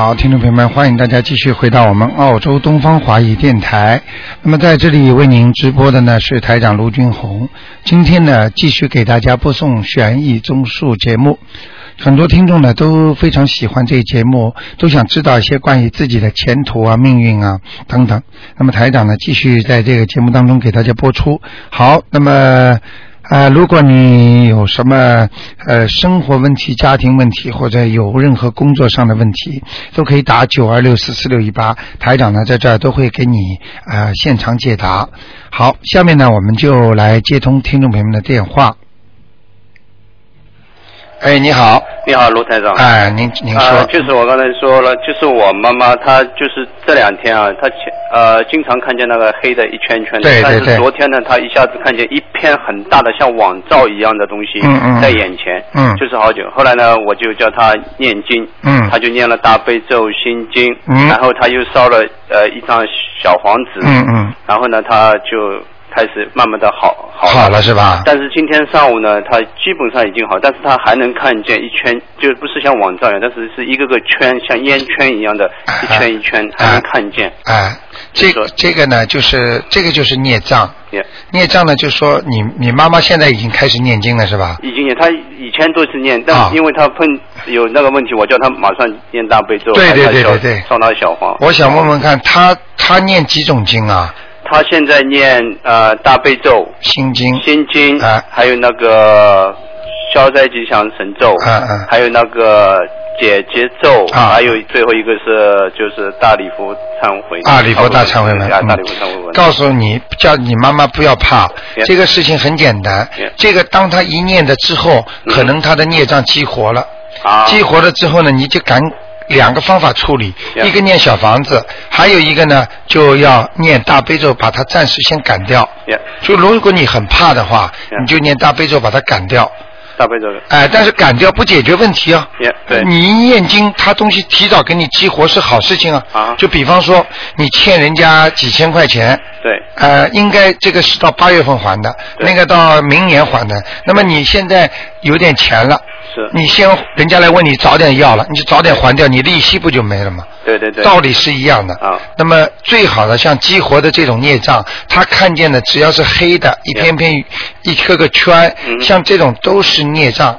好，听众朋友们，欢迎大家继续回到我们澳洲东方华语电台。那么在这里为您直播的呢是台长卢军红。今天呢继续给大家播送悬疑综述节目。很多听众呢都非常喜欢这个节目，都想知道一些关于自己的前途啊、命运啊等等。那么台长呢继续在这个节目当中给大家播出。好，那么。呃，如果你有什么呃生活问题、家庭问题，或者有任何工作上的问题，都可以打九二六四四六一八，台长呢在这儿都会给你呃现场解答。好，下面呢我们就来接通听众朋友们的电话。哎，你好，你好，卢台长。哎，您您说。啊，就是我刚才说了，就是我妈妈，她就是这两天啊，她前呃经常看见那个黑的一圈圈的，对对但是昨天呢，她一下子看见一片很大的像网罩一样的东西在眼前，嗯。就是好久。后来呢，我就叫她念经，嗯。她就念了大悲咒心经，嗯。然后她又烧了呃一张小黄纸，嗯嗯，然后呢，她就开始慢慢的好好好了是吧？但是今天上午呢，他基本上已经好，但是他还能看见一圈，就不是像网状一样，但是是一个个圈，像烟圈一样的，一圈一圈，还能看见。哎，这个这个呢，就是这个就是孽障。也孽障呢，就是说你你妈妈现在已经开始念经了是吧？已经念，她以前都是念，啊但因为她碰有那个问题，我叫她马上念大悲咒，对对对对对烧他小黄。我想问问看，她她念几种经啊？他现在念呃大悲咒、心经。心经，啊。还有那个消灾吉祥神咒，还有那个解结咒，啊。还有最后一个是就是大礼佛忏悔，大，礼佛大忏悔文，大礼佛忏悔文。告诉你，叫你妈妈不要怕这个事情很简单。这个当他一念的之后，嗯。可能他的孽障激活了，啊，激活了之后呢，你就赶两个方法处理，一个念小房子，还有一个呢就要念大悲咒，把它暂时先赶掉。就如果你很怕的话，你就念大悲咒把它赶掉。大悲咒。哎，但是赶掉不解决问题啊。Yeah，对你一念经，他东西提早给你激活是好事情啊。啊就比方说，你欠人家几千块钱，对，呃，应该这个是到八月份还的，那个到明年还的。那么你现在有点钱了，是，你先人家来问你早点要了，你就早点还掉，你利息不就没了吗？对对对。道理是一样的。啊那么最好的像激活的这种孽障，他看见的只要是黑的，一片片、一颗个圈，嗯像这种都是孽障。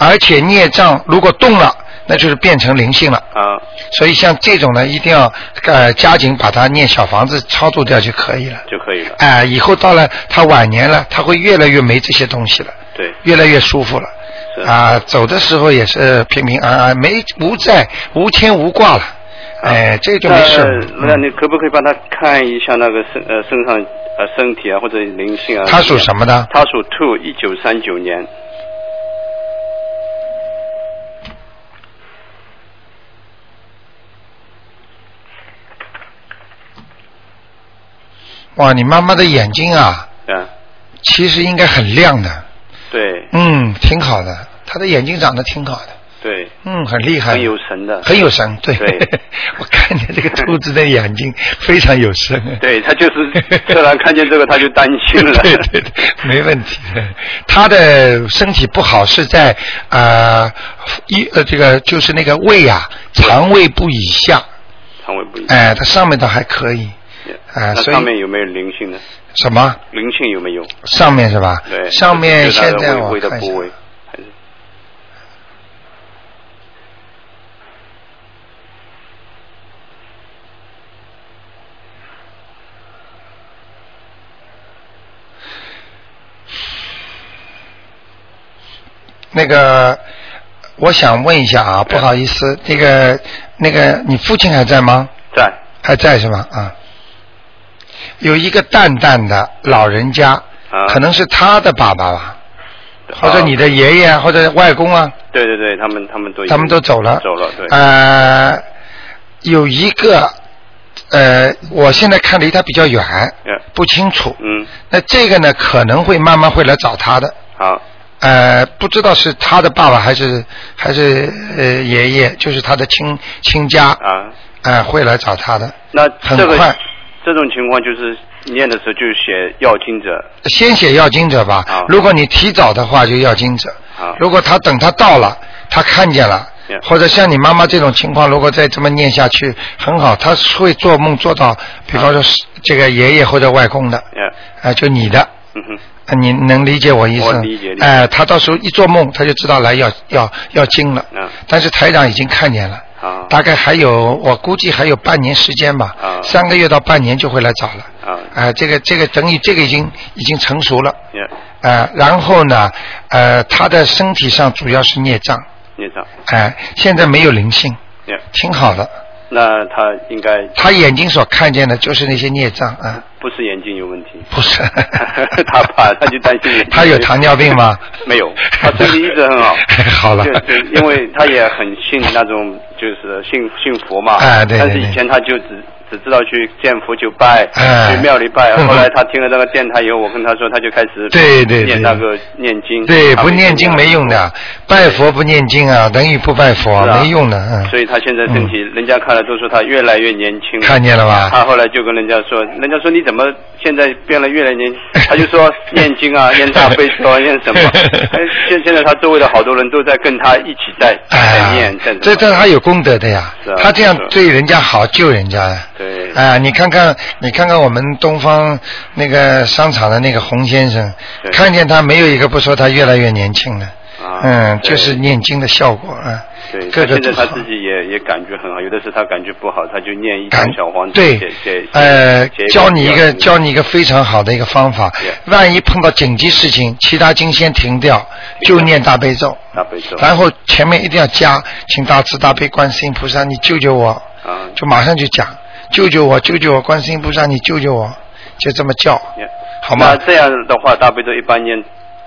而且孽障如果动了，那就是变成灵性了。啊，所以像这种呢，一定要呃加紧把它念小房子操作掉就可以了。就可以了。哎、以后到了他晚年了，他会越来越没这些东西了，对，越来越舒服了。是。啊，走的时候也是平平安安，没无债无牵无挂了，哎，这就没事那你可不可以帮他看一下那个身呃身上呃身体啊或者灵性啊？他属什么的？他属兔，一九三九年。哇，你妈妈的眼睛啊，嗯，其实应该很亮的，对。嗯，挺好的，她的眼睛长得挺好的，对，嗯，很厉害，很有神的。很有神，对，对。我看见这个兔子的眼睛 非常有神，对他就是 突然看见这个他就担心了。对对对，没问题。的。他的身体不好是在呃一呃这个就是那个胃啊，肠胃部以下，肠胃不以下。哎、他上面倒还可以，哎、那所以上面有没有灵性呢？什么灵性有没有？上面是吧？对，上面现在我看一下那个，我想问一下啊，不好意思，那个那个，你父亲还在吗？在还在是吧？啊，有一个淡淡的老人家，啊？可能是他的爸爸吧，或者啊你的爷爷啊，或者外公啊，对对对，他们他们都他们都走了。走了，对。呃，有一个，呃，我现在看离他比较远，嗯不清楚。嗯，那这个呢，可能会慢慢会来找他的。好，呃，不知道是他的爸爸还是还是呃爷爷，就是他的亲亲家，啊，呃，会来找他的。那这个很快这种情况就是念的时候就写要经者。先写要经者吧。好，如果你提早的话就要经者，啊。如果他等他到了，他看见了，或者像你妈妈这种情况，如果再这么念下去，很好，她会做梦做到，比方说是这个爷爷或者外公的，呀，啊，就你的，嗯哼，啊，你能理解我意思？我理解理解哎、他到时候一做梦，他就知道来要要要经了。嗯但是台长已经看见了，好，大概还有我估计还有半年时间吧，啊。三个月到半年就会来找了。啊，啊、这个这个等于这个已经已经成熟了。呀，呃，然后呢，呃，他的身体上主要是孽障，孽障，哎、现在没有灵性，呀，挺好的。那他应该他眼睛所看见的就是那些孽障啊、不是眼睛有问题，不是。他怕，他就担心他有糖尿病吗？没有，他身体一直很好。好了因为他也很信那种，就是信信佛嘛。哎对对但是以前他就只只知道去见佛就拜，哎去庙里拜。嗯 后来他听了那个电台以后，我跟他说，他就开始对对对念那个念经。对，不念经没用的，拜佛不念经啊，等于不拜佛，啊没用的。嗯，所以他现在身体，人家看了都说他越来越年轻。看见了吧？他后来就跟人家说，人家说你怎么现在变得越来越年轻？他就说念经啊，念大悲咒啊，念什么？哎现现在他周围的好多人都在跟他一起在在哎念，在，这这他有功德的呀啊，他这样对人家好，救人家呀。对。哎，你看看，你看看我们东方那个商场的那个洪先生，看见他没有一个不说他越来越年轻了。啊，嗯，就是念经的效果啊。对，各个现在他自己也也感觉很好，有的时候他感觉不好，他就念一张感小黄纸对呃，教你一个教你一个非常好的一个方法万一碰到紧急事情，其他经先停掉，就念大悲咒，大悲咒。然后前面一定要加，请大慈大悲观世音菩萨，你救救我，啊，就马上就讲，救救我，救救我，观世音菩萨，你救救我，就这么叫，好吗那？这样的话，大悲咒一般念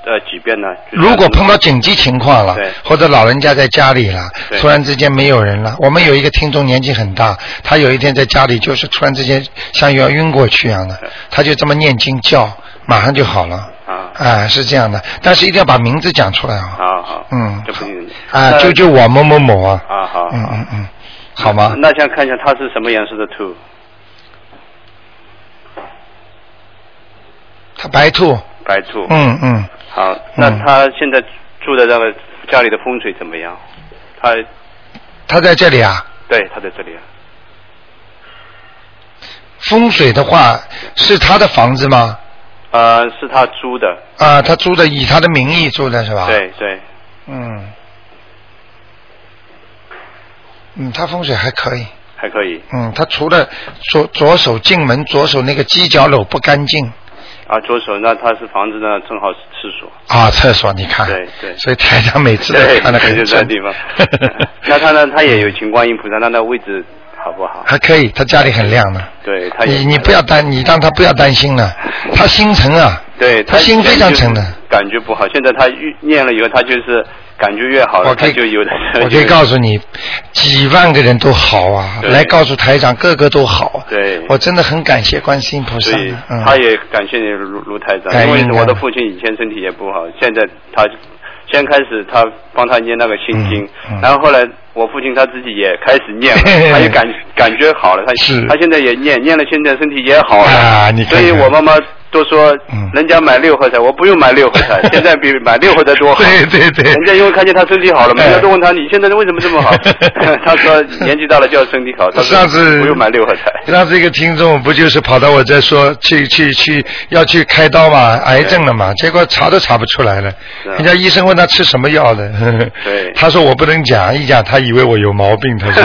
呃几遍呢？如果碰到紧急情况了，或者老人家在家里了，突然之间没有人了。我们有一个听众年纪很大，他有一天在家里就是突然之间像要晕过去一样的，他就这么念经叫，马上就好了。啊，啊，是这样的，但是一定要把名字讲出来啊。好好，嗯啊，救救我某某某啊。啊好，嗯嗯嗯，好吗？那想看一下它是什么颜色的兔？他白兔。白兔。嗯嗯，好，那嗯他现在住的这个家里的风水怎么样？他他在这里啊。对他在这里啊，风水的话是他的房子吗？呃，是他租的，啊，他租的以他的名义租的是吧？。对对，嗯，嗯，他风水还可以。还可以嗯，他除了左左手进门，左手那个犄角篓不干净啊。左手那他是房子呢，正好是厕所。啊，厕所你看。对对所以台长每次都对，看得很 就这准。地方。那他呢？他也有请观音菩萨，那那位置好不好？还可以，他家里很亮的。对，他你你不要担，你让他不要担心了，他心诚啊。对他心非常诚的。感觉不好，现在他越念了以后，他就是感觉越好了，我可以他就有的 我可以告诉你，几万个人都好啊，来告诉台长，个个都好。对。我真的很感谢观世音菩萨。他也感谢你卢卢台长，因为我的父亲以前身体也不好，现在他先开始他帮他念那个心经，嗯嗯。然后后来我父亲他自己也开始念了，他也感感觉好了，他是。他现在也念念了，现在身体也好了，啊你看看。所以我妈妈都说嗯，人家买六合彩，我不用买六合彩，现在比买六合彩多好。对对对人家因为看见他身体好了，每哎个人都问他你现在为什么这么好？他说年纪大了就要身体好，他上次不用买六合彩。上次一个听众不就是跑到我这说去去去要去开刀嘛，癌症了嘛，结果查都查不出来了。人家医生问他吃什么药的，对 他说我不能讲，一讲他以为我有毛病，他说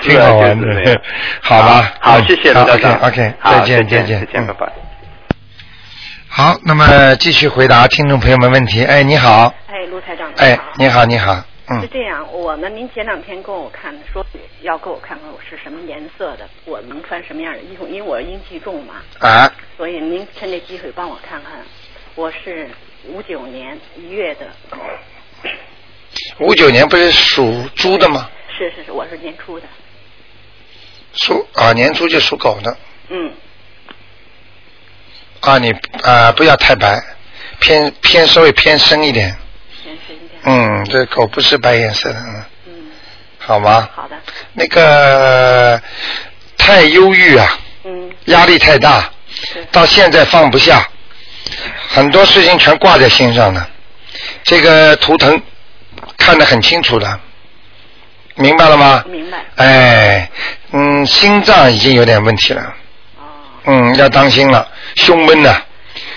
挺好玩的，好吧？好，嗯谢谢卢好台长。OK，再见再再见再见，嗯拜拜。好，那么继续回答听众朋友们问题。哎，你好，哎，卢台长，哎，你好，你好，嗯。是嗯，这样，我呢，您前两天跟我看说要给我看看我是什么颜色的，我能穿什么样的衣服，因为我阴气重嘛，啊，所以您趁这机会帮我看看，我是五九年一月的。狗，五九年不是属猪的吗？是是是，我是年初的，属啊，年初就属狗的。嗯，啊，你啊不要太白，偏偏稍微偏深一点。偏深一点，嗯，这狗不是白颜色的，嗯，嗯，好吗？好的，那个太忧郁啊，嗯，压力太大，到现在放不下，很多事情全挂在心上了。这个图腾看得很清楚的，明白了吗？明白。哎，嗯，心脏已经有点问题了，哦，嗯，要当心了，胸闷呐、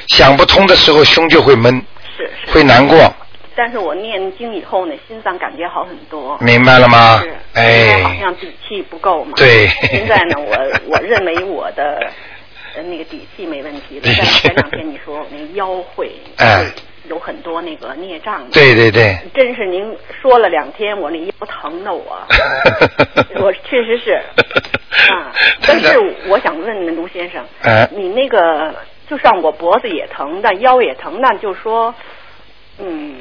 想不通的时候胸就会闷，是是。会难过，但是我念经以后呢，心脏感觉好很多。明白了吗是，？因为好哎，像底气不够嘛。对现在呢，我 我认为我的呃那个底气没问题了。但是前两天你说我那腰会哎有很多那个孽障。。对对对，真是您说了两天，我那腰疼的我，我确实是 啊。但是我想问问卢先生，哎你那个就算我脖子也疼，但腰也疼，那就说，嗯，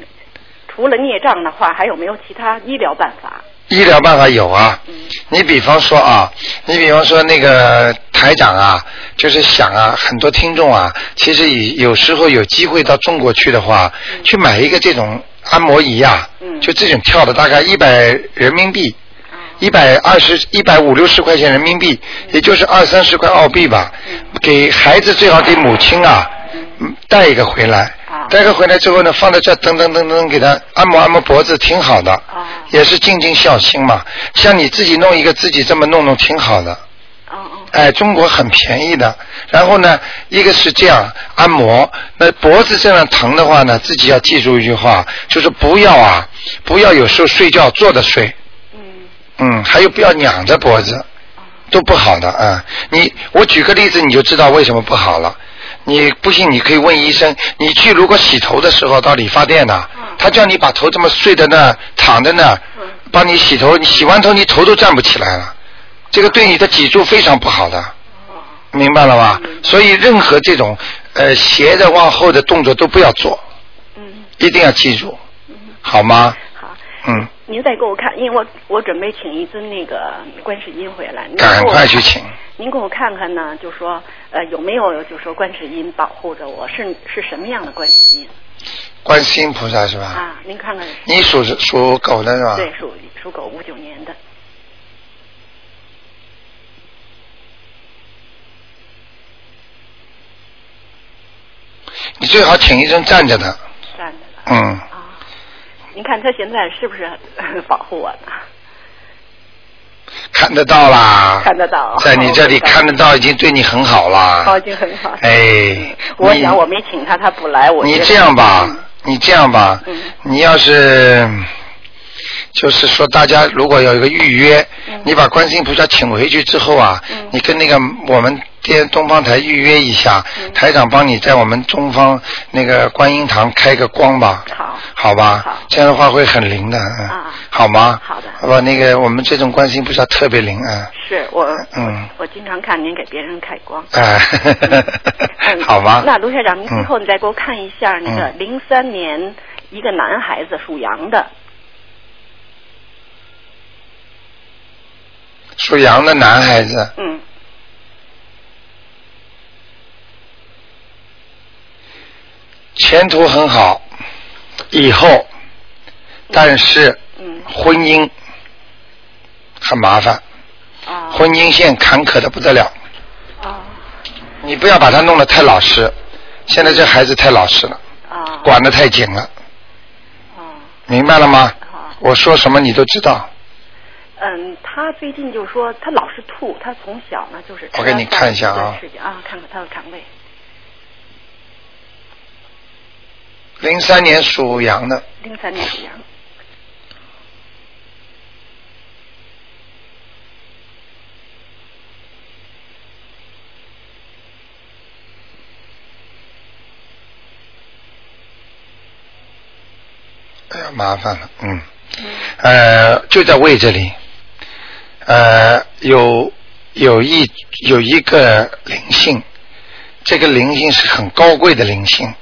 除了孽障的话，还有没有其他医疗办法？医疗办法有啊，嗯你比方说啊，你比方说那个台长啊，就是想啊，很多听众啊，其实有有时候有机会到中国去的话，去买一个这种按摩仪啊，嗯就这种跳的大概一百人民币，啊一百二十、一百五六十块钱人民币，也就是二三十块澳币吧。给孩子最好给母亲啊，嗯带一个回来啊，带个回来之后呢，放在这噔噔噔噔给他按摩按摩脖子，挺好的。啊也是尽尽孝心嘛。像你自己弄一个，自己这么弄弄挺好的。哎，中国很便宜的。然后呢，一个是这样按摩，那脖子这样疼的话呢，自己要记住一句话，就是不要啊，不要有时候睡觉坐着睡，嗯。嗯，还有不要仰着脖子，都不好的啊、你我举个例子你就知道为什么不好了。你不信，你可以问医生。你去如果洗头的时候到理发店呐、嗯。他叫你把头这么睡在那儿，躺在那儿嗯，帮你洗头，你洗完头你头都站不起来了，这个对你的脊柱非常不好的，哦。明白了吧？所以任何这种呃斜着往后的动作都不要做，嗯。一定要记住，嗯，好吗？好。嗯，您再给我看，因为我我准备请一尊那个观世音回来，您赶快去请。您给我看看呢，就说呃有没有就说观世音保护着我，是是什么样的观世音观世音菩萨是吧？啊？您看看。你属属狗的是吧？对，属属狗，五九年的。你最好请一尊站着的，站着的。嗯，啊，您看他现在是不是 保护我呢？看得到啦。看得到在你这里看得到，已经对你很好啦。哦，已经很好。哎，我想我没请他，他不来，我你这样吧，你这样吧，嗯你要是就是说大家如果有一个预约，嗯。你把观世音菩萨请回去之后啊，嗯。你跟那个我们电东方台预约一下，嗯。台长帮你在我们东方那个观音堂开个光吧。好。好吧，好。这样的话会很灵的，嗯，啊。好吗？好的。好吧，那个我们这种观世音菩萨特别灵，啊，是我，嗯。我经常看您给别人开光。哎。嗯，好吧。那卢校长，您最后嗯你再给我看一下那个嗯。零三年一个男孩子属羊的，属羊的男孩子，嗯，前途很好，以后，但是嗯。婚姻很麻烦，啊。婚姻线坎坷的不得了。啊。你不要把他弄得太老实，现在这孩子太老实了，啊。管得太紧了，啊。明白了吗？好，我说什么你都知道。嗯，他最近就说他老是吐，他从小呢就是我给你看一下啊。看看他的肠胃，零三年属羊的，零三年属羊，哎呀，麻烦了，嗯，呃，就在胃这里，呃，有有一有一个灵性，这个灵性是很高贵的灵性。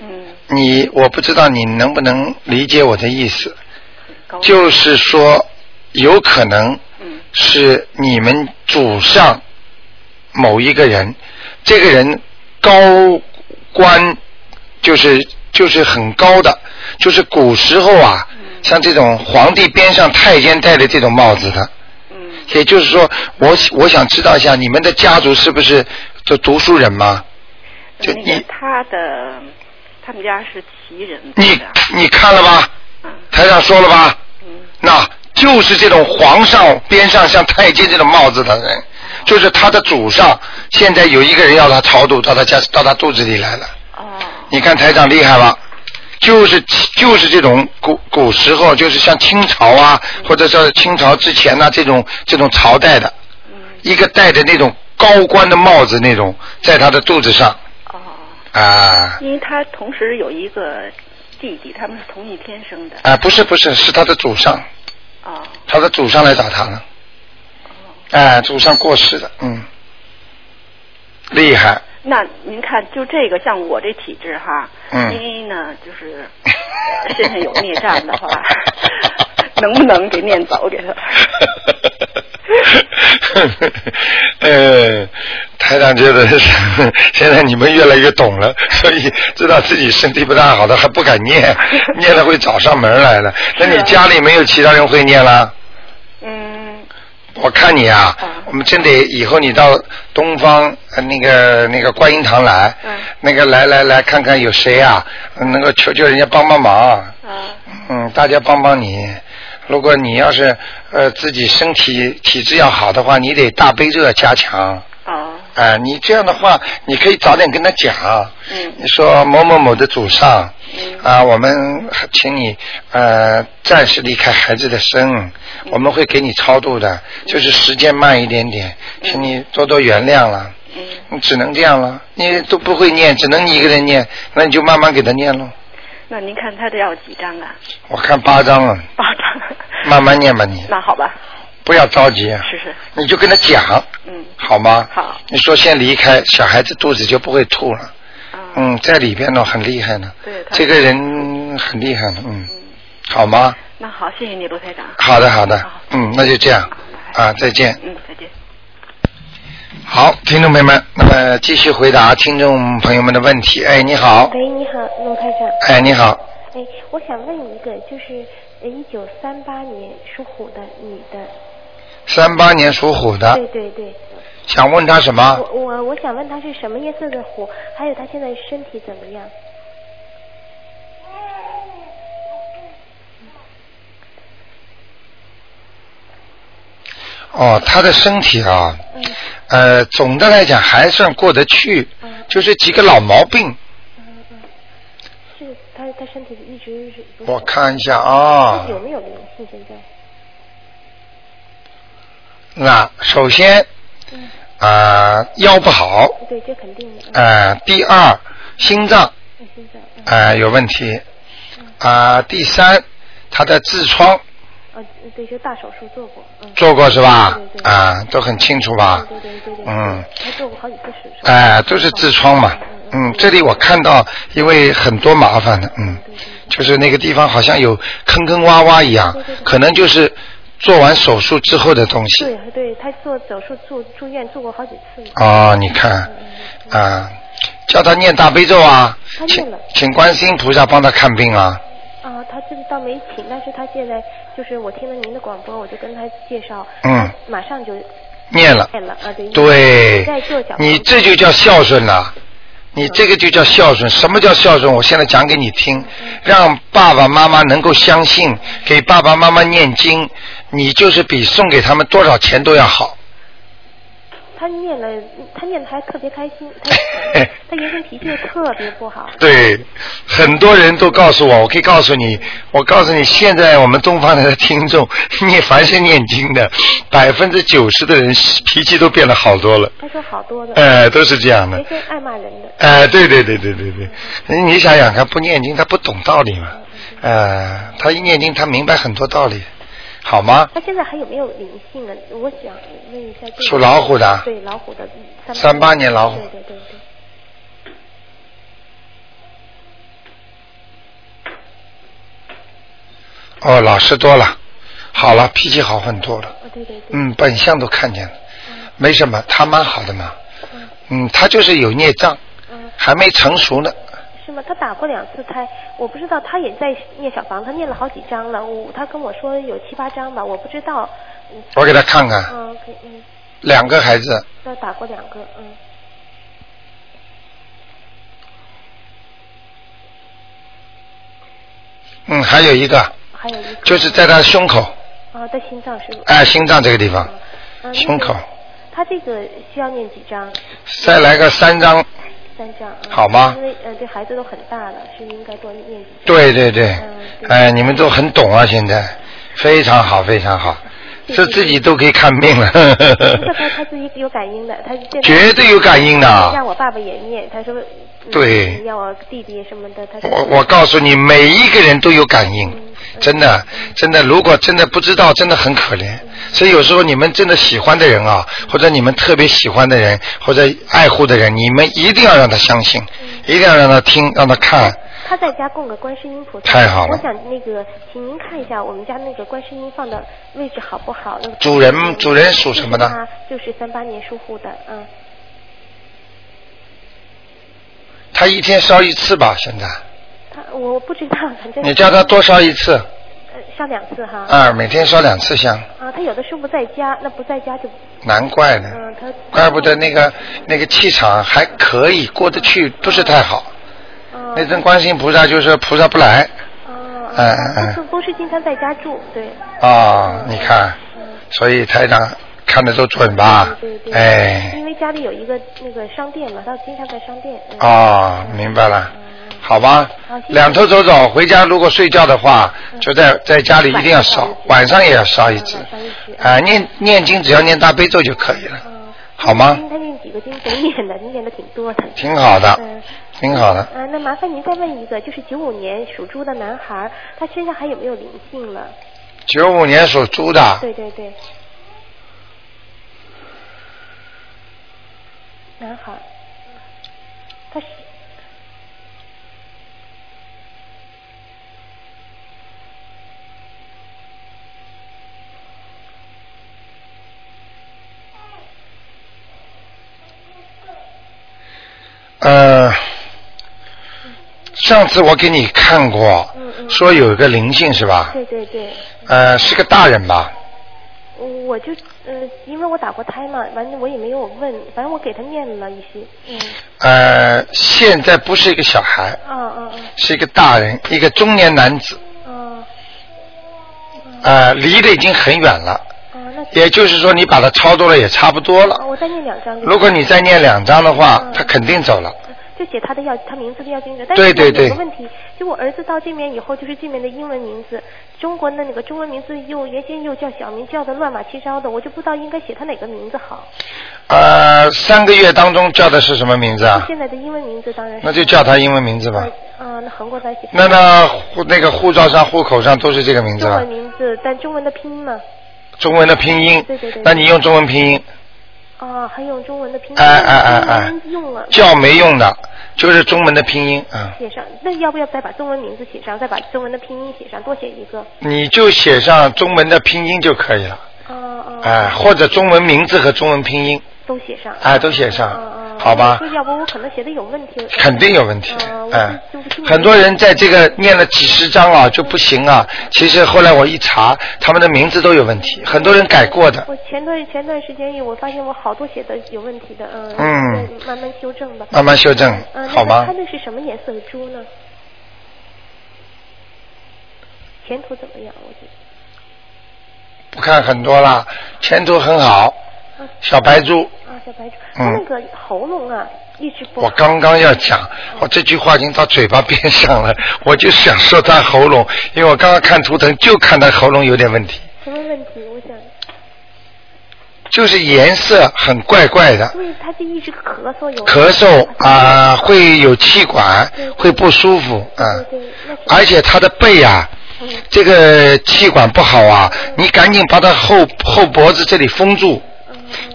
嗯，你我不知道你能不能理解我的意思，就是说有可能嗯是你们祖上某一个人，这个人高官就是就是很高的，就是古时候啊，像这种皇帝边上太监戴的这种帽子的。嗯也就是说，我我想知道一下，你们的家族是不是就读书人吗？就那个你他的他们家是旗人你，你看了吧？嗯台长说了吧？嗯那就是这种皇上边上像太监这种帽子的人，就是他的祖上。现在有一个人要他超度到他家到他肚子里来了。哦。你看台长厉害吧？就是就是这种古古时候，就是像清朝啊，或者说清朝之前呐、这种这种朝代的，嗯。一个戴着那种高官的帽子那种，在他的肚子上哦。啊因为他同时有一个弟弟，他们是同一天生的。啊，不是不是，是他的祖上，哦。他的祖上来找他了，哎，祖上过世的，嗯，厉害，那您看，就这个像我这体质哈，嗯因为呢，就是呃 身上有孽障的话，能不能给念走给他？呃，台长觉得是现在你们越来越懂了，所以知道自己身体不大好的还不敢念，念了会找上门来了。那你家里没有其他人会念啦？嗯，我看你啊嗯，我们真得以后你到东方呃那个那个观音堂来，嗯。那个来来来看看有谁啊，能够求求人家帮帮忙，啊，嗯，大家帮帮你。如果你要是呃自己身体体质要好的话，你得大悲咒要加强。哦，啊、你这样的话，你可以早点跟他讲。嗯你说某某某的祖上，嗯啊，我们请你呃暂时离开孩子的身，我们会给你超度的，就是时间慢一点点，请你多多原谅了。嗯，你只能这样了，你都不会念，只能你一个人念，那你就慢慢给他念喽。那您看他得要几张啊？我看八张了，八张。慢慢念吧你，那好吧，不要着急，是是，你就跟他讲，嗯，好吗？好。你说先离开，小孩子肚子就不会吐了。啊，嗯，在里边呢很厉害呢。对他这个人很厉害的，嗯，嗯，好吗？那好，谢谢你，罗台长。好的，好的，嗯，那就这样啊，再见。嗯，再见。好，听众朋友们，那么继续回答听众朋友们的问题。哎，你好，喂，你好，罗台长。哎，你好，哎，我想问一个，就是一九三八年属虎的女的，三八年属虎的，对对对，想问他什么？我我我想问他是什么颜色的虎，还有他现在身体怎么样？哦，他的身体啊，嗯呃，总的来讲还算过得去，嗯就是几个老毛病。嗯嗯，是他他身体一直是我看一下啊她有没有灵性现在？那首先嗯，啊、腰不好，对，这肯定的。嗯，呃，第二心脏嗯现在嗯呃有问题，啊、第三他的痔疮啊对，就大手术做过，嗯。做过是吧对？对啊、都很清楚吧？对对对对对。嗯他做过好几次手术。哎、都是痔疮嘛。嗯，这里我看到，因为很多麻烦的，嗯，就是那个地方好像有坑坑洼洼一样可能就是做完手术之后的东西。对对，他做手术住住院做过好几次。哦，你看，啊，叫他念大悲咒啊，请了请观世音菩萨帮他看病啊。啊，他这个倒没请，但是他现在就是我听了您的广播，我就跟他介绍，嗯，马上就念了，念了啊，对，你这就叫孝顺了。你这个就叫孝顺。什么叫孝顺？我现在讲给你听，让爸爸妈妈能够相信，给爸爸妈妈念经，你就是比送给他们多少钱都要好。他念了，他念的还特别开心，他他原先脾气又特别不好，对，很多人都告诉我，我可以告诉你，我告诉你，现在我们东方台的听众，念凡是念经的，百分之九十的人脾气都变得好多了。他说好多了，哎、都是这样的。原。先爱骂人的，哎、对对对对对对，你你想想看，不念经他不懂道理嘛，呃，他一念经他明白很多道理，好吗？他现在还有没有灵性呢？我想问一下。属老虎的对，老虎的三三八年老虎对对对对。哦，老实多了，好了，脾气好很多了，哦，对对对。嗯，本相都看见了，嗯没什么，他蛮好的嘛，嗯嗯，他就是有孽障，嗯，还没成熟呢，是吗？他打过两次胎，我不知道，他也在念小房，他念了好几张了。我他跟我说有七八张吧，我不知道。嗯我给他看看，嗯，可以嗯，两个孩子，他打过两个，嗯，嗯，还有一个还有一个。就是在他胸口，啊，在心脏是吗？哎，心脏这个地方，嗯胸口。他这个需要念几张？再来个三张，三张。嗯好吗因为呃，这孩子都很大了，是应该多念几。对对对嗯，哎，你们都很懂啊，现在 非常好，非常好，这自己都可以看病了，这他他自己有感应的，他绝对有感应的。让我爸爸也念，他说，嗯对让我弟弟什么的，他我我告诉你，每一个人都有感应，真的真的，如果真的不知道，真的很可怜。所以有时候你们真的喜欢的人啊，或者你们特别喜欢的人，或者爱护的人，你们一定要让他相信，一定要让他听，让他看。他在家供个观世音菩萨。太好了我想那个，请您看一下我们家那个观世音放的位置好不好？那个主人主人属什么呢？他就是三八年属虎的，嗯。他一天烧一次吧，现在他我不知道，反正你叫他多烧一次，呃烧两次哈。啊，每天烧两次香，啊，他有的时候不在家，那不在家就难怪呢。嗯他怪不得那个那个气场还可以过得去，不是太好。啊那尊观世音菩萨就是菩萨不来哦嗯啊，嗯他都都是经常在家住，对。啊，你看，嗯。所以台长看的都准吧对对？对。哎，因为家里有一个那个商店嘛，他经常在商店。嗯哦，明白了。好吧两头走走，回家如果睡觉的话，就在在家里一定要烧，晚上也要烧一支嗯晚上一支。啊，念念经只要念大悲咒就可以了，嗯。好吗他念几个经总念的，您念的挺多的。挺好的，嗯。挺好的。啊，那麻烦您再问一个，就是九五年属猪的男孩，他身上还有没有灵性了？九五年属猪的，对对对。男孩儿，他是呃，上次我给你看过，嗯嗯说有一个灵性是吧？对对对。呃，是个大人吧？我就呃，因为我打过胎嘛，反正我也没有问，反正我给他念了一些，嗯，呃，现在不是一个小孩，嗯嗯嗯是一个大人，一个中年男子，嗯呃，离得已经很远了。也就是说，你把它超度了也差不多了啊。我再念两张。如果你再念两张的话嗯，他肯定走了。就写他的要他名字的要经者，但是对对对有个问题，就我儿子到这边以后，就是这边的英文名字，中国的那个中文名字又原先又叫小名，叫的乱码七糟的，我就不知道应该写他哪个名字好。呃，三个月当中叫的是什么名字啊？现在的英文名字当然是。那就叫他英文名字吧。啊，那横过来写。那那户那个护照上、户口上都是这个名字中文了，名字，但中文的拼音嘛。中文的拼音。对对对那你用中文拼音，啊，还用中文的拼音。哎哎哎哎用了。叫没用的，就是中文的拼音啊、写上，那要不要再把中文名字写上，再把中文的拼音写上，多写一个？你就写上中文的拼音就可以了，啊啊。哎、或者中文名字和中文拼音，都写上。哎、都写上。好吧？说要不我可能写的有问题。肯定有问题啊，，哎、很多人在这个念了几十章啊就不行啊，其实后来我一查，他们的名字都有问题，很多人改过的，我前段前段时间我发现我好多写的有问题的，嗯。慢慢修正吧。慢慢修正，嗯，好吗那他？那是什么颜色的猪呢？前途怎么样？我觉得。不看很多了，前途很好，啊小白猪。啊，小白猪，嗯。那个喉咙啊，一直不。我刚刚要讲，我这句话已经到嘴巴边上了，我就想说他喉咙，因为我刚刚看图腾就看他喉咙有点问题，什么问题？我想，就是颜色很怪怪的，因为他就一直咳嗽有。咳嗽啊、会有气管，会不舒服啊、而且他的背啊，嗯。这个气管不好啊，你赶紧把他后后脖子这里封住，嗯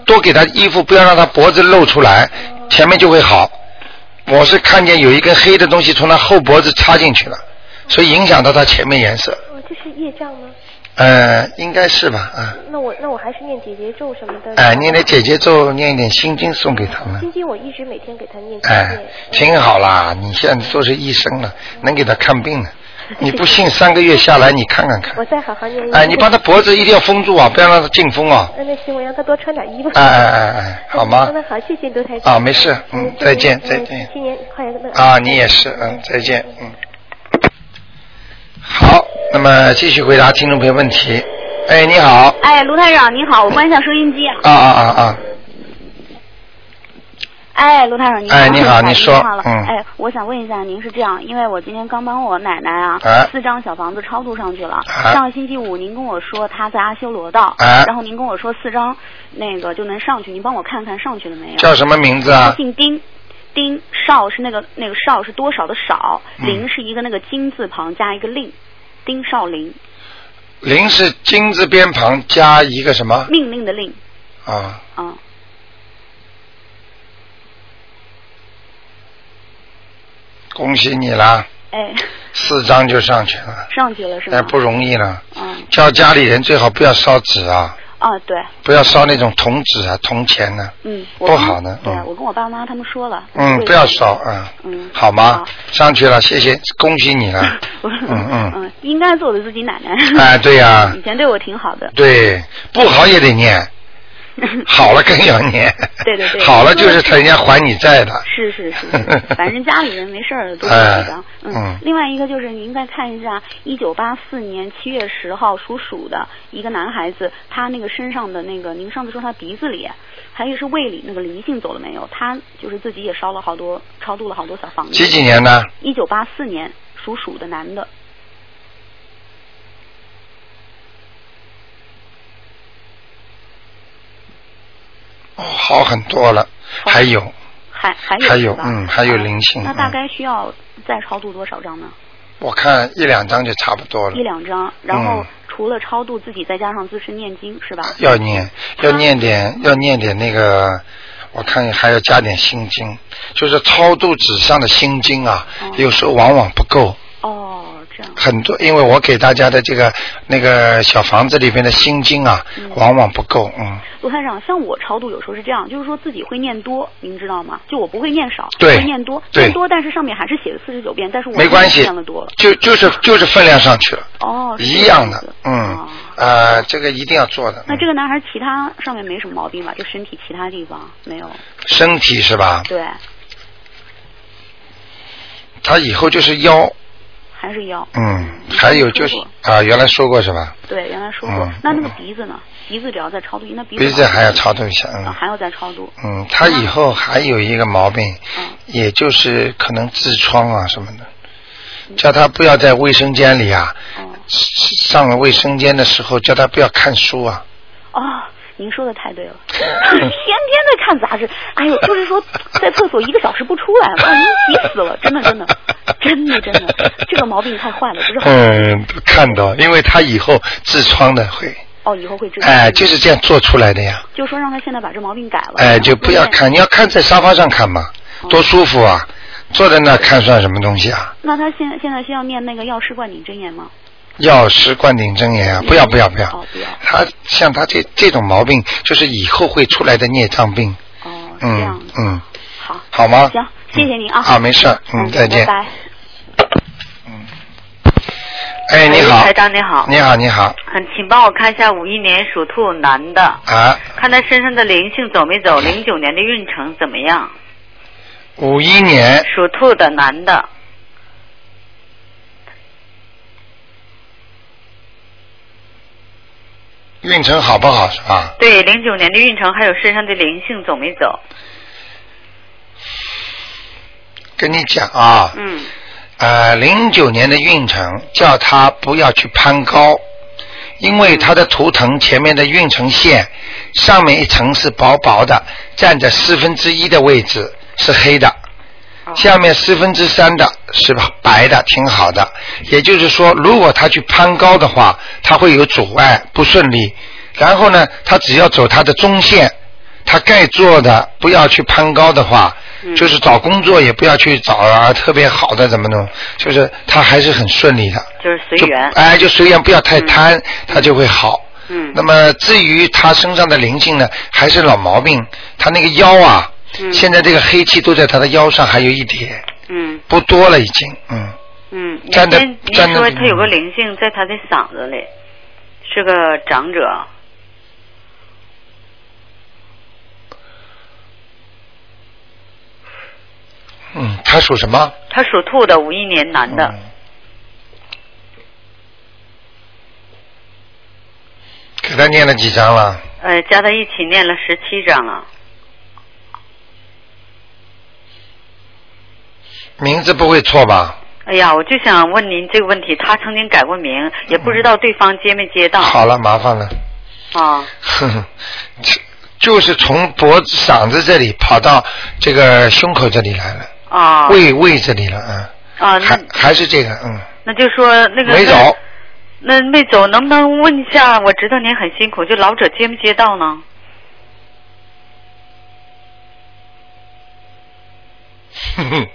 多给他衣服，不要让他脖子露出来，前面就会好。我是看见有一根黑的东西从他后脖子插进去了，所以影响到他前面颜色。哦，这是业障吗？呃，应该是吧，啊、那我那我还是念姐姐咒什么的。哎、念点姐姐咒，念一点心经送给他们。心经我一直每天给他念哎遍。，挺好啦，你现在都是医生了，能给他看病了。你 不信，三个月下来你看看看。我再好好念。哎，你把他脖子一定要封住啊，不要让他进风啊。那那行，我让他多穿点衣服。哎哎哎哎，好吗？那好，谢谢刘台长。啊，没事，嗯，再见再嗯见。新年快乐。啊，你也是，嗯，再见，嗯。好，那么继续回答听众朋友问题。哎，你好。哎，卢台长你好，我关一下收音机啊。啊啊啊啊！哎，卢台长 您好。哎你好太你说哎，我想问一下，您是这样，因为我今天刚帮我奶奶啊，哎四张小房子超度上去了。哎上个星期五您跟我说她在阿修罗道，哎然后您跟我说四张那个就能上去，您帮我看看上去了没有？叫什么名字他啊？姓丁，丁少是那个那个少是多少的少，嗯林是一个那个金字旁加一个令，丁少林，林是金字边旁加一个什么？命令的令，啊，嗯，恭喜你啦，哎，四张就上去了，上去了是吗？哎，不容易了。嗯，叫家里人最好不要烧纸啊，啊对，不要烧那种铜纸啊、铜钱呢、嗯，我不好的对，嗯。我跟我爸妈他们说了，嗯，不要烧啊，嗯，好吗？好？上去了，谢谢，恭喜你了。嗯嗯。嗯，应该做的自己奶奶。哎对呀。以前对我挺好的。对，不好也得念，好了更要念。对对对好了就是他人家还你债的。是是是是，反正家里人没事儿都是哎这张。嗯嗯，另外一个就是您再看一下，一九八四年七月十号属鼠的一个男孩子，他那个身上的那个，您上次说他鼻子里，还有是胃里那个灵性走了没有？他就是自己也烧了好多，超度了好多小房子。几几年的？一九八四年属鼠的男的，哦，好很多了，还有还还有嗯还有灵性那大嗯概需要再超度多少张呢？我看一两张就差不多了一。两张，然后嗯除了超度自己，再加上自身念经，是吧？要念，要念点，要念点那个，我看还要加点心经，就是超度纸上的心经啊，哦有时候往往不够。很多，因为我给大家的这个那个小房子里边的心经啊，嗯往往不够，嗯，卢台长，像我超度有时候是这样，就是说自己会念多，您知道吗？就我不会念少，对会念多，对念多，但是上面还是写了四十九遍，但是我没关系念的多了。，就就是就是分量上去了，哦，一样的，嗯哦，呃，这个一定要做的。那这个个男孩其他上面没什么毛病吧？就身体其他地方没有。身体是吧？对，他以后就是腰，还是腰。嗯，还有就是啊，原来说过是吧？对，原来说过。嗯那那个鼻子呢？鼻子只要再超度，那鼻子鼻子还要超度一下，嗯啊，还要再超度。嗯，他以后还有一个毛病，嗯也就是可能痔疮啊什么的，叫他不要在卫生间里啊，哦上了卫生间的时候叫他不要看书啊。哦，您说的太对了，天天在看杂志，哎呦，就是说在厕所一个小时不出来，哇，您急死了，真的真的，真的真的，这个毛病太坏了，不是很嗯，看到，因为他以后痔疮的会，哦，以后会治。哎，就是这样做出来的呀。就说让他现在把这毛病改了。哎，就不要。看，你要看在沙发上看嘛，哦多舒服啊！坐在那看算什么东西啊？那他现现在需要念那个药师灌顶真言吗？药师灌顶真言啊！不要不要不要哦，不要。他像他这这种毛病，就是以后会出来的孽障病。哦，这样嗯。嗯，好。好吗？行，谢谢您啊。啊，没事，嗯，再见。拜拜。哎，你好。台，长你好，你好，你好，嗯，请帮我看一下五一年属兔男的，啊，看他身上的灵性走没走，零九年的运程怎么样？五一年。属兔的男的，运程好不好是吧？对，零九年的运程还有身上的灵性走没走？跟你讲啊，嗯，呃，零九年的运程叫他不要去攀高，因为他的图腾前面的运程线上面一层是薄薄的，占着四分之一的位置是黑的，哦下面四分之三的是白的，挺好的。也就是说，如果他去攀高的话，他会有阻碍，不顺利。然后呢，他只要走他的中线，他该做的不要去攀高的话，嗯就是找工作也不要去找啊特别好的怎么弄，就是他还是很顺利的。就是随缘。哎，就随缘，不要太贪，他就会好。嗯那么至于他身上的灵性呢，还是老毛病，他那个腰啊，嗯现在这个黑气都在他的腰上，还有一点，嗯不多了已经，嗯，嗯，您站得说他有个灵性在他的嗓子里，是个长者。嗯，他属什么？他属兔的，五一年男的。嗯给他念了几张了？呃，加在一起念了十七张了。名字不会错吧？哎呀，我就想问您这个问题，他曾经改过名，也不知道对方接没接到。好了，麻烦了。啊，哼哼，就是从脖子、嗓子这里跑到这个胸口这里来了，啊胃胃这里了，嗯，啊，还还是这个，嗯，那就说那个没走。那没走，能不能问一下？我知道您很辛苦，就老者接没接到呢？哼哼。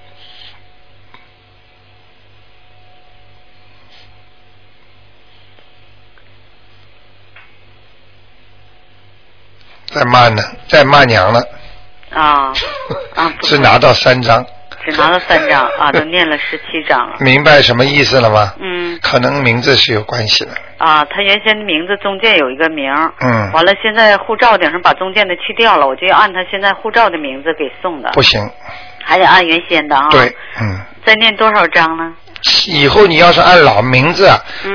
在骂呢，在骂娘了，啊啊，不 只拿到三张，只拿了三张啊，都念了十七张了。明白什么意思了吗？嗯。可能名字是有关系的，啊，他原先的名字中间有一个名儿，嗯，完了现在护照顶上把中间的去掉了，我就要按他现在护照的名字给送的，不行，还得按原先的啊。对，，嗯，再念多少张呢？以后你要是按老名字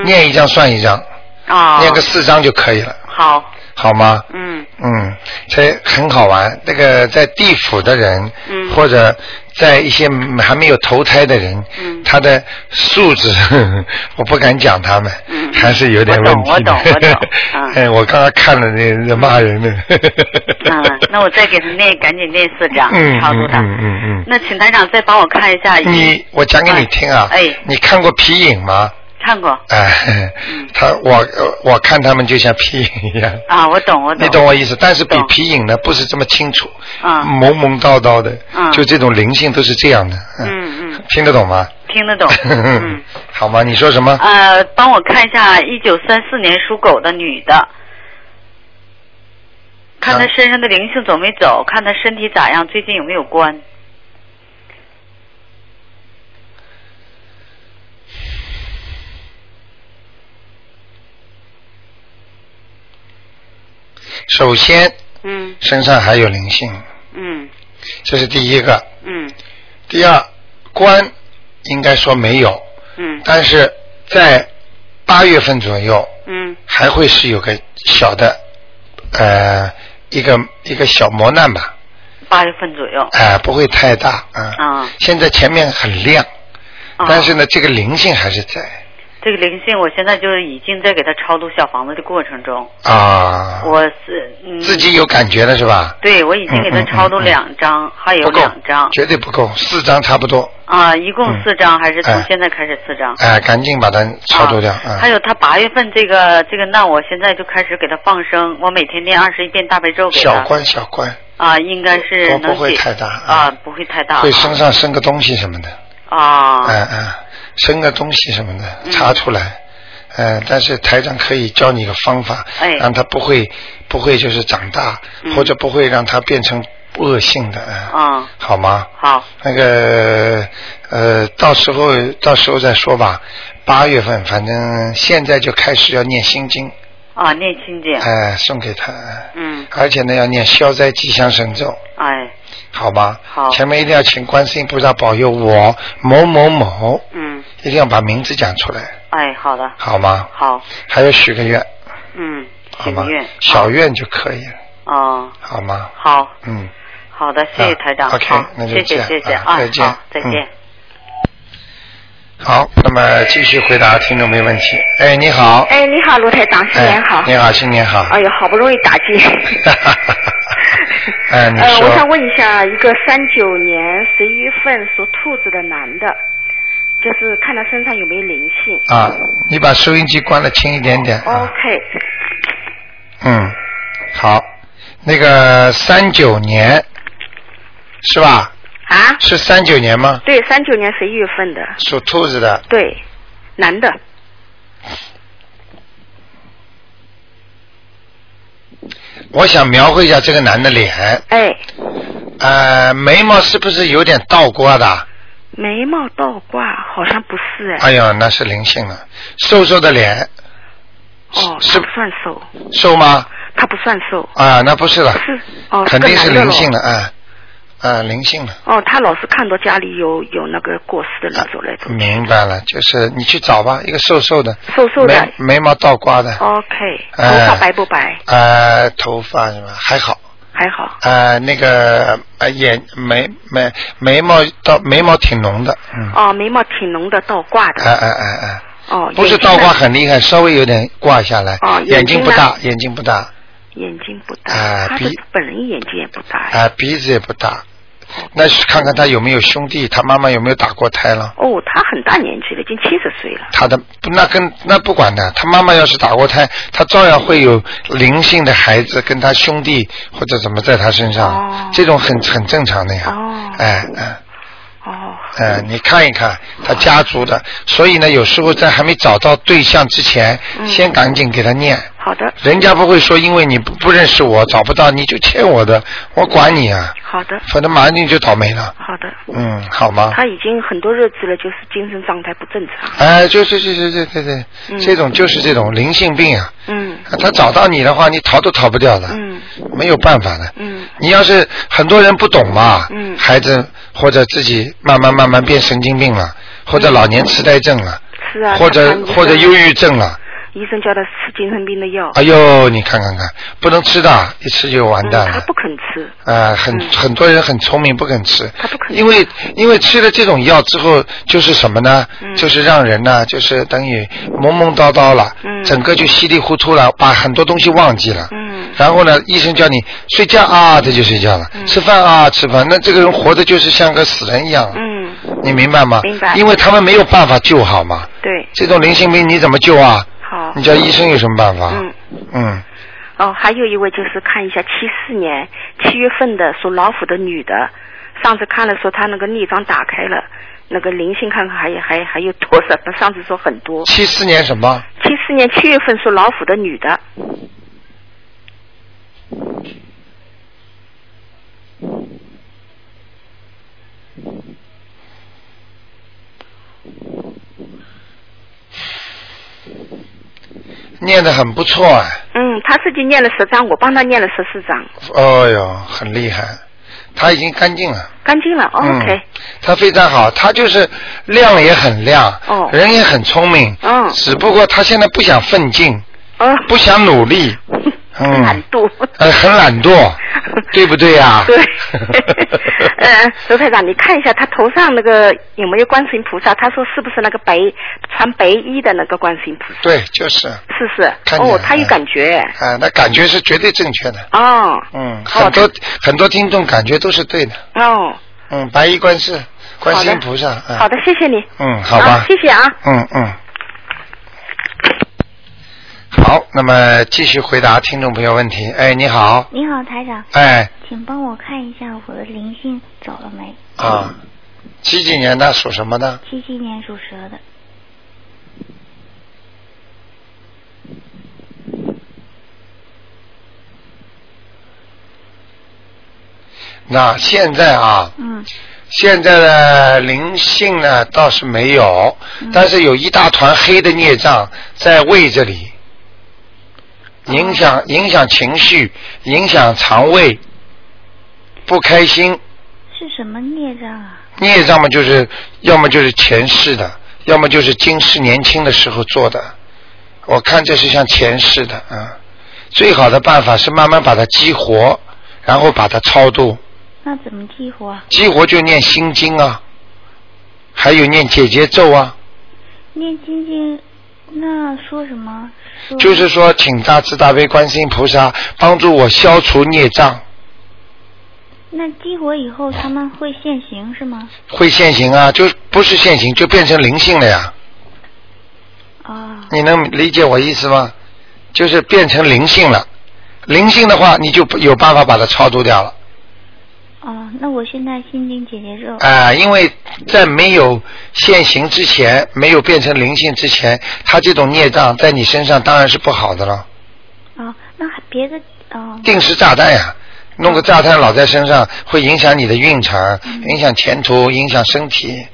念一张算一张，啊，念个四张就可以了，好，好吗？嗯嗯，这很好玩。那个在地府的人，嗯或者在一些还没有投胎的人，嗯他的素质，我不敢讲他们，嗯还是有点问题的。我懂我懂我懂嗯 哎，我刚刚看了那那骂人的。嗯，那我再给他念，赶紧念四张，嗯超度他。嗯嗯嗯嗯。那请台长再帮我看一下。你我讲给你听啊，哎你看过皮影吗？看过哎，嗯他我我看他们就像皮影一样。啊？我懂，我懂。你懂我意思，但是比皮影呢不是这么清楚，啊懵懵叨叨的，嗯就这种灵性都是这样的，嗯嗯，听得懂吗？听得懂。嗯。好吗？你说什么？呃，帮我看一下一九三四年属狗的女的，看她身上的灵性走没走，看她身体咋样，最近有没有关？首先嗯。身上还有灵性，嗯。这是第一个。嗯。第二，官应该说没有，嗯。但是在八月份左右嗯。还会是有个小的呃一个一个小磨难吧，八月份左右。哎、不会太大，嗯。啊。现在前面很亮，啊。但是呢，这个灵性还是在这个灵性，我现在就是已经在给他超度小房子的过程中，啊。我是嗯，自己有感觉了是吧？对我已经给她嗯嗯超度嗯嗯两张，还有两张，绝对不够，四张差不多。啊，一共四张，还是从哎现在开始四张？哎，赶紧把它超度掉。还有他八月份这个这个那，我现在就开始给他放生，我每天念二十一遍大悲咒给他。小关小关，啊，应该是不会太大啊，不会太大。会身上生个东西什么的。啊。嗯嗯，生个东西什么的嗯查出来。嗯，但是台长可以教你一个方法，哎让他不会不会就是长大，嗯或者不会让他变成恶性的，嗯啊，好吗？好，那个呃，到时候到时候再说吧。八月份，反正现在就开始要念心经，啊，念心经。哎、送给他，嗯，而且呢要念消灾吉祥神咒，哎，好吗？好。前面一定要请观世音菩萨保佑我某某某，嗯，一定要把名字讲出来，哎，好的，好吗？好，还有许个愿，嗯，好吗？小愿就可以了，啊，好吗？好，嗯，好的，谢谢啊台长。OK，好那就谢谢谢谢。啊再见。好再见。好，那么继续回答听众没问题。哎，你好。哎，你好，卢台长，新年好。哎你好，新年好。哎呦，好不容易打进。哎，你呃，说。我想问一下，一个三九年十一月份属兔子的男的，就是看他身上有没有灵性。啊，你把收音机关的轻一点点。啊 OK，嗯，好，那个三九年是吧？啊？是三九年吗？对，三九年十一月份的，属兔子的，对，男的，我想描绘一下这个男的脸，哎，呃，眉毛是不是有点倒挂的？眉毛倒挂，好像不是哎。哎呀，那是灵性了，瘦瘦的脸，哦，是他不算瘦，瘦吗？他不算瘦。啊，那不是了，是哦，肯定是灵性的，哎，啊，灵性了。哦，他老是看到家里有有那个过世的人走来走去。明白了，就是你去找吧，一个瘦瘦的，瘦瘦的眉眉毛倒挂的，OK，头哎发白不白？呃，头发什么还好，还好。呃，那个呃眼眉眉眉毛倒眉毛挺浓的，嗯，哦，眉毛挺浓的，倒挂的。哎哎哎哎，哦，不是倒挂很厉害，稍微有点挂下来，哦眼眼睛不大，眼睛不大，眼睛不大，哎他的鼻本人眼睛也不大。啊、鼻子也不大，那是看看他有没有兄弟，他妈妈有没有打过胎了。哦，他很大年纪了，已经七十岁了。他的那跟那不管的，他妈妈要是打过胎，他照样会有灵性的孩子跟他兄弟或者怎么在他身上，哦这种很很正常的呀。哦哎哎哦，哎，你看一看他家族的，所以呢，有时候在还没找到对象之前，嗯先赶紧给他念。好的，人家不会说因为你不不认识我找不到你就欠我的，我管你啊，好的，否则马上你就倒霉了。好的。嗯，好吗？他已经很多日子了，就是精神状态不正常。哎，就是就是对对对，嗯这种就是这种灵性病啊。嗯他找到你的话，你逃都逃不掉的，嗯没有办法的。嗯你要是很多人不懂嘛，嗯孩子或者自己慢慢慢慢变神经病了，或者老年痴呆症了，是啊。或者或者忧郁症了。医生叫他吃精神病的药。哎呦，你看看看，不能吃的，一吃就完蛋嗯，他。不肯吃。啊、很、嗯很多人很聪明，不肯吃。他不肯吃因为因为吃了这种药之后，就是什么呢？嗯就是让人呢，就是等于懵懵叨叨了，嗯整个就稀里糊涂了，把很多东西忘记了。嗯然后呢，医生叫你睡觉啊，他就睡觉了；嗯吃饭啊，吃饭。那这个人活的就是像个死人一样，嗯，你明白吗？明白因为他们没有办法救好嘛。对，这种灵性病你怎么救啊？好你。叫医生有什么办法？嗯。嗯，哦，还有一位就是看一下七四年七月份的属老虎的女的，上次看了说她那个逆章打开了，那个灵性看看还有还还有多少？她上次说很多。七四年什么？七四年七月份属老虎的女的，念得很不错啊。嗯，他自己念了十张，我帮他念了十四张，哦哟，很厉害，他已经干净了。干净了。哦嗯 OK，，他非常好，他就是亮也很亮，哦人也很聪明，嗯只不过他现在不想奋进，哦，不想努力，嗯懒惰。呃，很懒惰，对不对呀、对，呃，周台长，你看一下他头上那个有没有观世音菩萨？他说是不是那个白穿白衣的那个观世音菩萨？对，就是，是是。哦，他有感觉。啊，那感觉是绝对正确的，哦嗯，哦很多、很多听众感觉都是对的，哦，嗯，白衣观世，观世音菩萨，嗯好的，谢谢你。嗯，好吧啊，谢谢啊。嗯嗯。好，那么继续回答听众朋友问题。哎，你好，你好，台长，哎请帮我看一下我的灵性走了没？啊，几几年的属什么的？七七年属蛇的。那现在啊，嗯现在的灵性呢倒是没有，嗯但是有一大团黑的孽障在胃这里，影响影响情绪，影响肠胃，不开心。是什么孽障啊？孽障嘛，就是要么就是前世的，要么就是今世年轻的时候做的。我看这是像前世的，啊。最好的办法是慢慢把它激活，然后把它超度。那怎么激活啊？激活就念心经啊，还有念解结咒啊。念心经，那说什么？说就是说，请大慈大悲观世音菩萨帮助我消除孽障，那激活以后他们会现形是吗？会现行啊，就不是现行，就变成灵性了呀。啊、你能理解我意思吗？就是变成灵性了，灵性的话，你就有办法把它超度掉了。哦，那我现在心经解结咒。啊、因为在没有现行之前，没有变成灵性之前，他这种孽障在你身上当然是不好的了。哦，那还别的哦。定时炸弹呀，弄个炸弹老在身上，会影响你的运程，嗯影响前途，影响身体。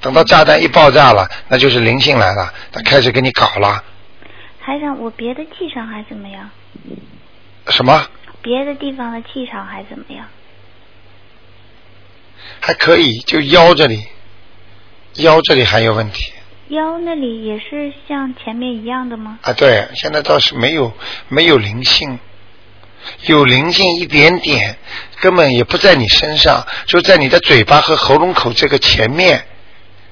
等到炸弹一爆炸了，那就是灵性来了，他开始给你搞了。还想，我别的气场还怎么样？什么？别的地方的气场还怎么样？还可以，就腰这里，腰这里还有问题腰那里也是像前面一样的吗？啊。对，现在倒是没有没有灵性，有灵性一点点，根本也不在你身上，就在你的嘴巴和喉咙口这个前面，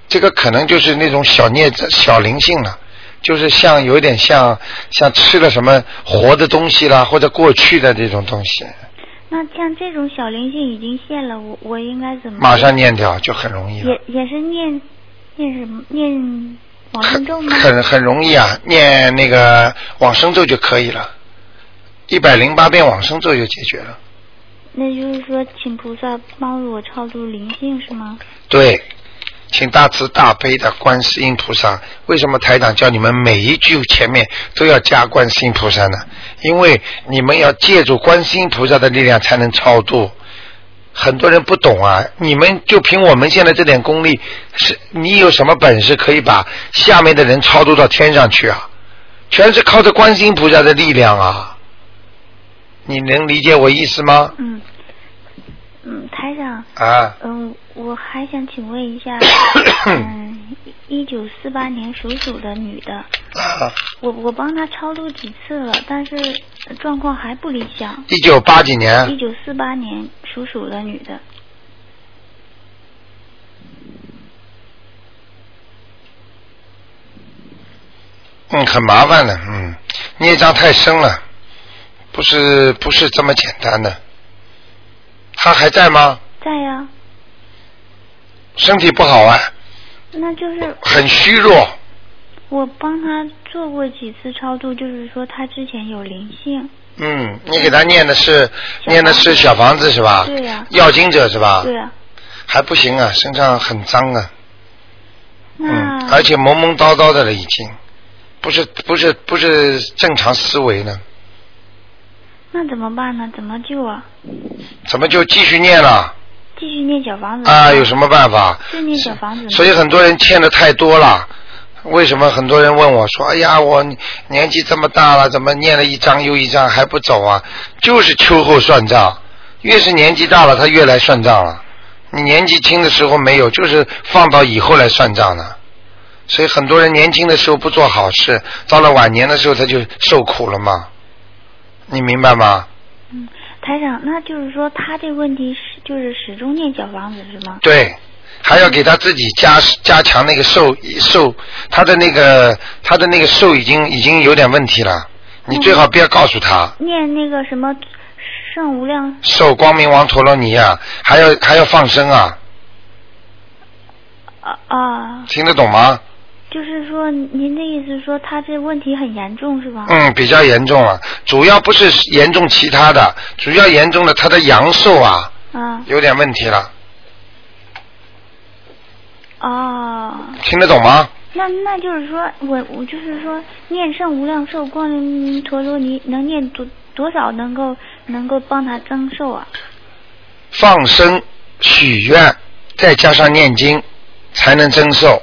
这个可能就是那种小孽子、小灵性了。就是像有点像像吃了什么活的东西啦，或者过去的这种东西，那像这种小灵性已经现了，我我应该怎么？马上念掉就很容易了。也也是念念什么念往生咒吗？很很容易啊，念那个往生咒就可以了，一百零八遍往生咒就解决了。那就是说，请菩萨帮助我超度灵性是吗？对，请大慈大悲的观世音菩萨。为什么台长叫你们每一句前面都要加观世音菩萨呢？因为你们要借助观世音菩萨的力量才能超度。很多人不懂啊，你们就凭我们现在这点功力，是你有什么本事可以把下面的人超度到天上去啊？全是靠着观世音菩萨的力量啊！你能理解我意思吗？嗯嗯，台长。啊。嗯，我还想请问一下，嗯，一九四八年属鼠的女的，啊，我我帮她超度几次了，但是状况还不理想。一九八几年一九四八年属鼠的女的，嗯，很麻烦的，嗯，孽障太深了，不是不是这么简单的。他还在吗？在呀、身体不好啊，那就是很虚弱。我帮他做过几次超度，就是说他之前有灵性。嗯，你给他念的是念的是小房子是吧？对呀要经者是吧？对啊，还不行啊，身上很脏啊，那、嗯，而且懵懵叨叨的了已经，不是不是不是正常思维呢，那怎么办呢？怎么救啊？怎么就继续念了？继续念小房子啊，有什么办法？就念小房子。所以很多人欠的太多了。为什么很多人问我说：“哎呀，我年纪这么大了，怎么念了一张又一张还不走啊？”就是秋后算账，越是年纪大了，他越来算账了。你年纪轻的时候没有，就是放到以后来算账的。所以很多人年轻的时候不做好事，到了晚年的时候他就受苦了嘛。你明白吗？嗯，台长，那就是说他这个问题是就是始终念小房子是吗？对，还要给他自己加加强那个寿寿，他的那个他的那个寿已经已经有点问题了，你最好不要告诉他。念那个什么圣无量寿光明王陀罗尼啊，还要还要放生啊，啊啊，听得懂吗？就是说您的意思是说他这问题很严重是吧？嗯，比较严重了，主要不是严重其他的，主要严重的他的阳寿啊啊有点问题了，哦，听得懂吗？那那就是说我我就是说念圣无量寿光明陀罗尼能念多多少能够能够帮他增寿啊？放生、许愿，再加上念经，才能增寿，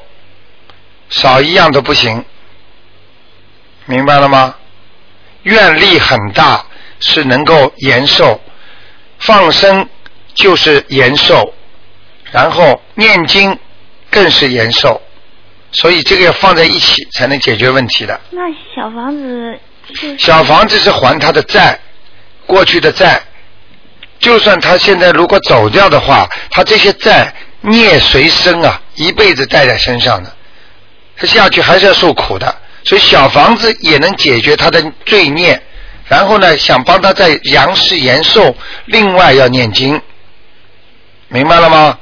少一样都不行，明白了吗？愿力很大，是能够延寿，放生就是延寿，然后念经更是延寿，所以这个要放在一起才能解决问题的。那小房子就是小房子是还他的债，过去的债。就算他现在如果走掉的话，他这些债孽随身啊，一辈子带在身上的，他下去还是要受苦的。所以小房子也能解决他的罪孽，然后呢，想帮他在阳世延寿，另外要念经，明白了吗？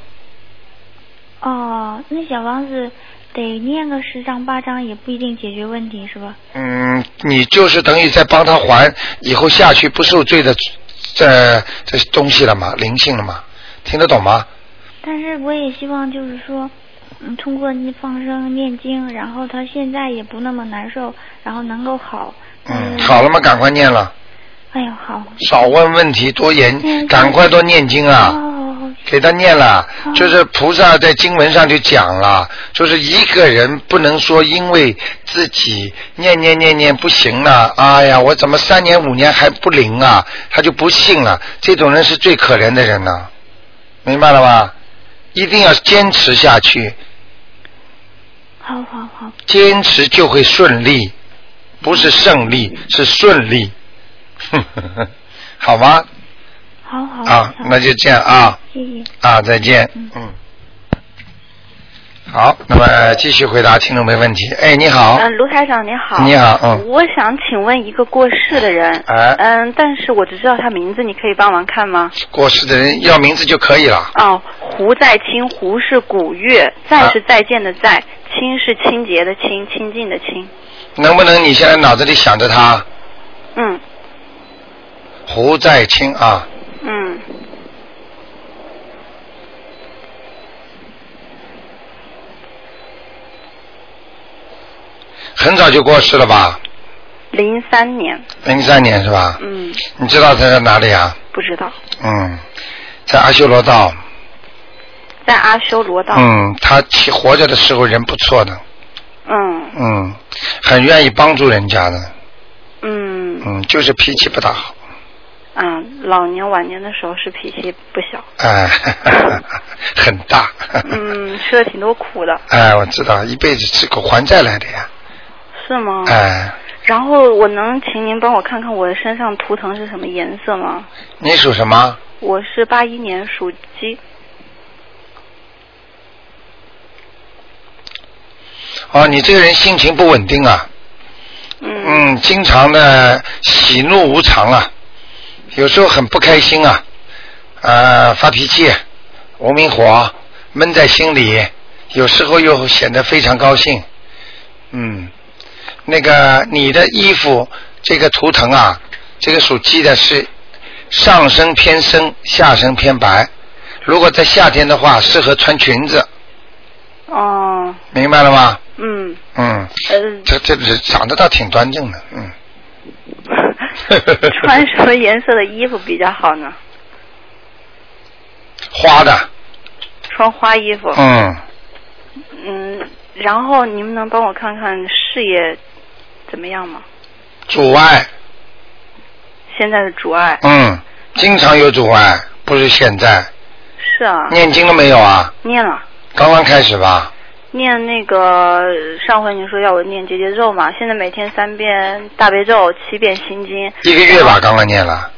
哦，那小房子得念个十张八张也不一定解决问题是吧？嗯，你就是等于在帮他还以后下去不受罪的这这东西了嘛，灵性了嘛，听得懂吗？但是我也希望就是说，嗯，通过你放生念经，然后他现在也不那么难受，然后能够好。嗯，好了吗？赶快念了，哎呦，好。少问问题，多研，赶快多念经啊！哦给他念了，就是菩萨在经文上就讲了，就是一个人不能说因为自己念念念念不行了，哎呀，我怎么三年五年还不灵啊？他就不信了，这种人是最可怜的人呢，明白了吧？一定要坚持下去，好好好，坚持就会顺利，不是胜利，是顺利。好吗？好好啊，那就这样啊谢谢。啊，再见。嗯。好，那么继续回答听众没问题。哎，你好，嗯，卢台长你好。你好嗯我想请问一个过世的人。哎嗯，但是我只知道他名字，你可以帮忙看吗？过世的人要名字就可以了。哦，胡在清，胡是古月，再啊是再见的再，清是清洁的清，清净的清。能不能你现在脑子里想着他嗯胡在清啊？嗯，很早就过世了吧？零三年。零三年是吧？嗯，你知道他在哪里啊？不知道，嗯，在阿修罗道。在阿修罗道。嗯，他其活着的时候人不错的，嗯嗯，很愿意帮助人家的，嗯嗯，就是脾气不大好，嗯，老年晚年的时候是脾气不小，哎，很大，嗯，吃了挺多苦的，哎，我知道，一辈子吃苦还债来的呀，是吗？哎，然后我能请您帮我看看我的身上图腾是什么颜色吗？你属什么？我是八一年属鸡。哦，你这个人心情不稳定啊，嗯，经常的喜怒无常啊，有时候很不开心啊，呃，发脾气，无名火闷在心里，有时候又显得非常高兴，嗯，那个你的衣服这个图腾啊，这个属鸡的是上身偏深，下身偏白，如果在夏天的话，适合穿裙子，哦，明白了吗？嗯，嗯，呃，这这这长得倒挺端正的，嗯。穿什么颜色的衣服比较好呢？花的，穿花衣服。嗯，嗯，然后你们能帮我看看事业怎么样吗？阻碍，现在的阻碍。嗯，经常有阻碍，不是现在。是啊。念经了没有啊？念了。刚刚开始吧。念那个上回您说要我念结节咒嘛，现在每天三遍大悲咒，七遍心经。一个月吧，刚刚念了，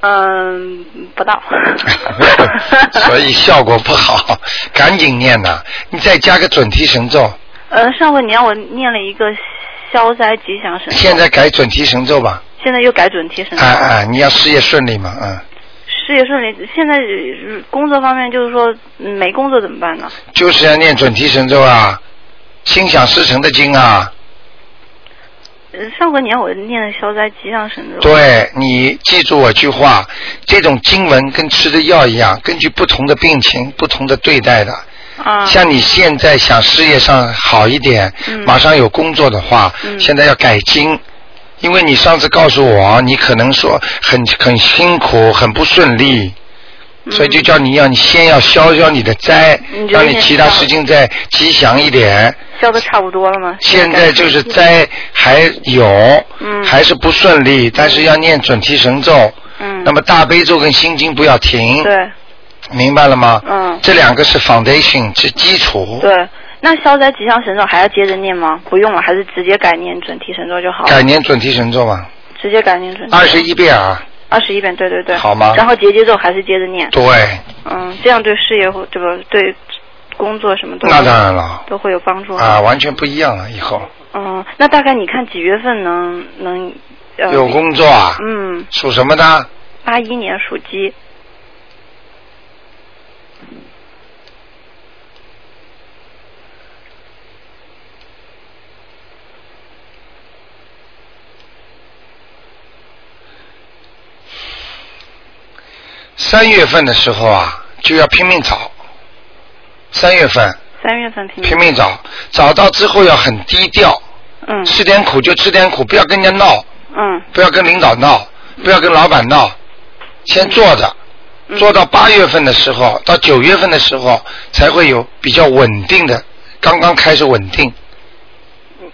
嗯，不到。所以效果不好，赶紧念呐！你再加个准提神咒，呃，上回你让我念了一个消灾吉祥神咒，现在改准提神咒吧。现在又改准提神咒。哎哎，你要事业顺利嘛，嗯，事业顺利，现在呃工作方面就是说嗯没工作怎么办呢？就是要念准提神咒啊，心想事成的经啊。呃上回年我念的消灾吉祥神咒。对你记住我句话，这种经文跟吃的药一样，根据不同的病情不同的对待的。啊。像你现在想事业上好一点，嗯马上有工作的话，嗯现在要改经，因为你上次告诉我，你可能说很很辛苦，很不顺利。所以就叫你要你先要消消你的灾，让你其他事情再吉祥一点。消的差不多了吗？现在就是灾还有，嗯还是不顺利，但是要念准提神咒。嗯。那么大悲咒跟心经不要停。对。明白了吗？嗯。这两个是 foundation，是基础。对，那消灾吉祥神咒还要接着念吗？不用了，还是直接改念准提神咒就好了。改念准提神咒嘛，直接改念准提。二十一遍啊。二十一遍，对对对。好吗然后结节咒还是接着念。对，嗯，这样对事业或这个对工作什么都那当然了都会有帮助。啊，完全不一样了。以后嗯，那大概你看几月份能能呃有工作啊？嗯，属什么的？八一年属鸡。三月份的时候啊，就要拼命找。三月份三月份拼拼命找，找到之后要很低调。嗯。吃点苦就吃点苦，不要跟人家闹，嗯不要跟领导闹，不要跟老板闹，先坐着。嗯做到八月份的时候，到九月份的时候，才会有比较稳定的，刚刚开始稳定。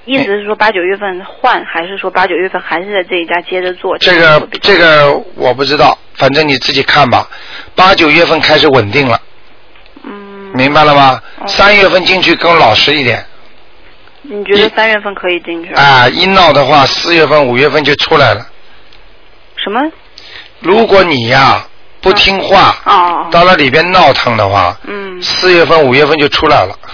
意思是说八九月份换，还是说八九月份还是在这一家接着做？这个这个我不知道，反正你自己看吧。八九月份开始稳定了。嗯。明白了吗？三月份进去更老实一点你觉得三月份可以进去？啊，一闹的话，四月份、五月份就出来了。什么？如果你呀不听话，哦，到了里边闹腾的话，嗯，四月份、五月份就出来了。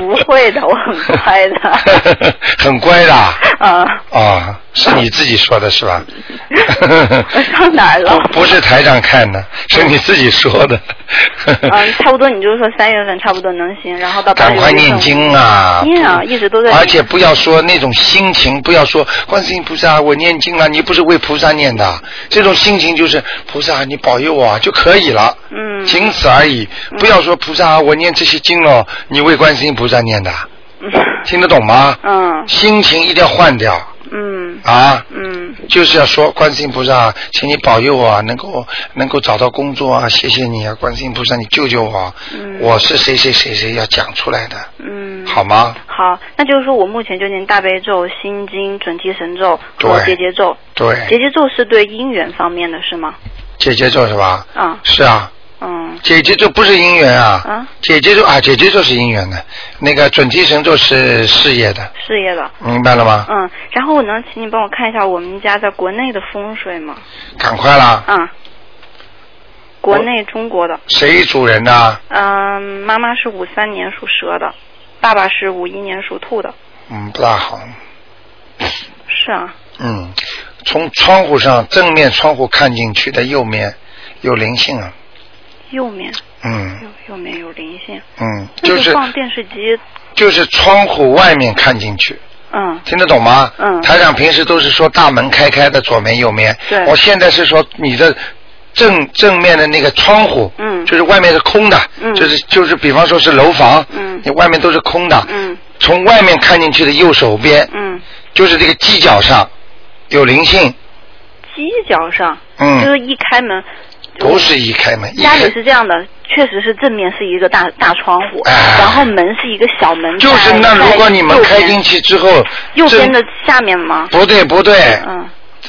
不会的，我很乖的。很乖的。啊。啊，是你自己说的是吧？我上哪儿了？不是台长看的，是你自己说的。嗯，差不多，你就是说三月份差不多能行，然后到八赶快念经啊！念啊，一直都在。而且不要说那种心情，不要说观世音菩萨，我念经了，你不是为菩萨念的，这种心情就是菩萨，你保佑我啊就可以了，嗯，仅此而已。不要说菩萨，我念这些经了，你为观世音菩萨念的，听得懂吗？嗯心情一定要换掉嗯啊！嗯就是要说观世音菩萨，请你保佑我啊，能够能够找到工作啊，谢谢你啊，观世音菩萨，你救救我，嗯我是谁谁谁谁要讲出来的，嗯。好吗？好，那就是说我目前就念大悲咒、心经、准提神咒和对结节咒。对，结节咒是对姻缘方面的是吗？结节咒是吧？啊是啊，嗯姐姐咒不是姻缘啊，啊，姐姐咒啊，姐姐咒是姻缘的，那个准提神咒是事业的，事业的。明白了吗？嗯，然后我能请你帮我看一下我们家在国内的风水吗？赶快啦！嗯，国内中国的。谁主人呢？嗯，妈妈是五三年属蛇的，爸爸是五一年属兔的。嗯，不大好。是啊，嗯，从窗户上正面窗户看进去的右面有灵性啊。右面。嗯。右右面有灵性。嗯，就是放电视机。就是窗户外面看进去，嗯。听得懂吗？嗯。台长平时都是说大门开开的左面右面，对。我现在是说你的正正面的那个窗户，嗯。就是外面是空的，嗯。就是就是比方说是楼房，嗯。你外面都是空的，嗯。从外面看进去的右手边，嗯，就是这个犄角上有灵性，犄角上。嗯。就是一开门。不是一开门，家里是这样的，确实是正面是一个大大窗户，然后门是一个小门就是那如果你们开进去之后，右边的下面吗？不对不对，嗯，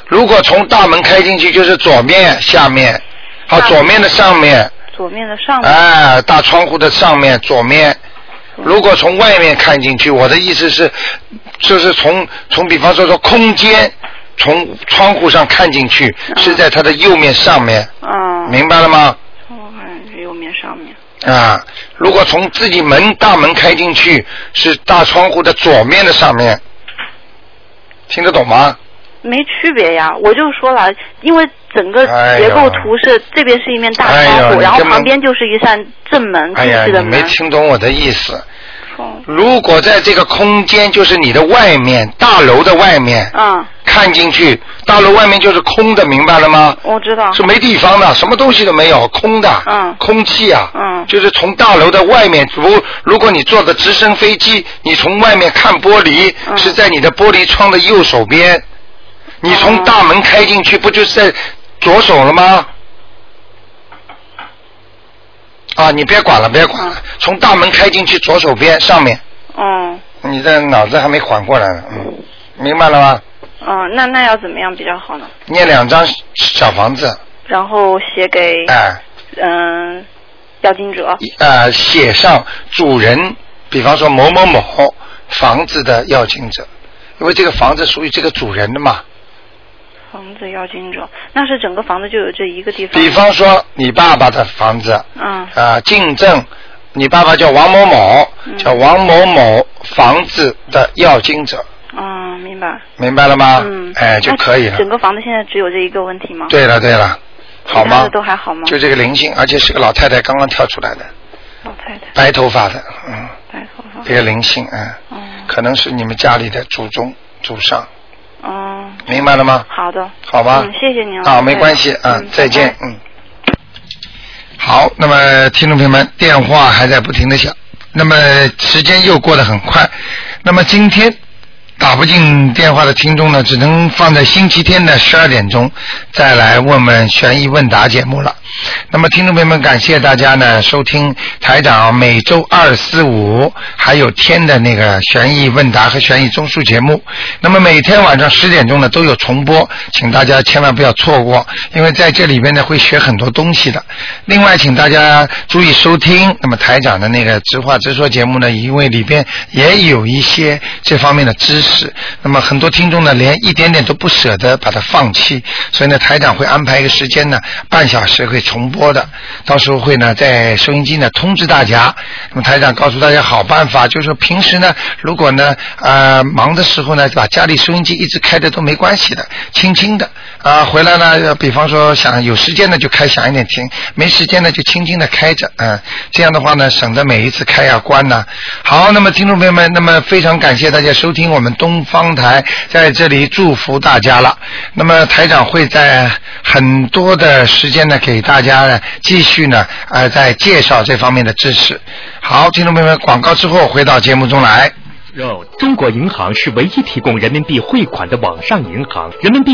如果从大门开进去，就是左面下面，好，左面的上面，左面的上面。哎，大窗户的上面左面。如果从外面看进去，我的意思是，就是从从比方说说空间，从窗户上看进去，是在它的右面上面，嗯。明白了吗？我看是右面上面。啊，如果从自己门大门开进去，是大窗户的左面的上面，听得懂吗？没区别呀，我就说了，因为整个结构图是、这边是一面大哎窗户，然后旁边就是一扇正门，哎呀，进去的门。你没听懂我的意思。哦如果在这个空间，就是你的外面，大楼的外面，嗯，看进去，大楼外面就是空的，明白了吗？我知道。是没地方的，什么东西都没有，空的，嗯。空气啊，嗯。就是从大楼的外面，如如果你坐的直升飞机，你从外面看玻璃，嗯。是在你的玻璃窗的右手边，你从大门开进去，不就是在左手了吗？啊，你别管了，别管了，从大门开进去左手边上面，嗯你的脑子还没缓过来呢，嗯，明白了吗？嗯，那那要怎么样比较好呢？念两张小房子，然后写给哎、嗯要经者。呃，写上主人，比方说某某某房子的要经者，因为这个房子属于这个主人的嘛。房子要经者，那是整个房子就有这一个地方。比方说你爸爸的房子，嗯啊，进证，你爸爸叫王某某，叫王某某房子的要经者，嗯，明白。明白了吗？嗯，哎，就可以了。整个房子现在只有这一个问题吗？对了对了，好吗？都还好吗？就这个灵性，而且是个老太太刚刚跳出来的，老太太，白头发的，嗯，白头发。这个灵性，嗯，可能是你们家里的祖宗祖上，哦，明白了吗？好的。好吧嗯，谢谢您啊，没关系，啊，再见，嗯。好，那么听众朋友们，电话还在不停的响，那么时间又过得很快，那么今天打不进电话的听众呢，只能放在星期天的十二点钟再来问问悬疑问答节目了。那么，听众朋友们，感谢大家呢收听台长每周二、四、五还有天的那个悬疑问答和悬疑综述节目。那么每天晚上十点钟呢都有重播，请大家千万不要错过，因为在这里边呢会学很多东西的。另外，请大家注意收听。那么台长的那个直话直说节目呢，因为里边也有一些这方面的知识，是那么很多听众呢连一点点都不舍得把它放弃，所以呢台长会安排一个时间呢，半小时会重播的，到时候会呢在收音机呢通知大家。那么台长告诉大家好办法，就是说平时呢，如果呢呃忙的时候呢，把家里收音机一直开着都没关系的，轻轻的。啊、回来呢，比方说想有时间呢就开响一点听，没时间呢就轻轻的开着，嗯、这样的话呢省得每一次开啊关呐、好，那么听众朋友们，那么非常感谢大家收听我们东方台，在这里祝福大家了。那么台长会在很多的时间呢，给大家呢继续呢呃在介绍这方面的知识。好，听众朋友们，广告之后回到节目中来。哟，中国银行是唯一提供人民币汇款的网上银行。人民币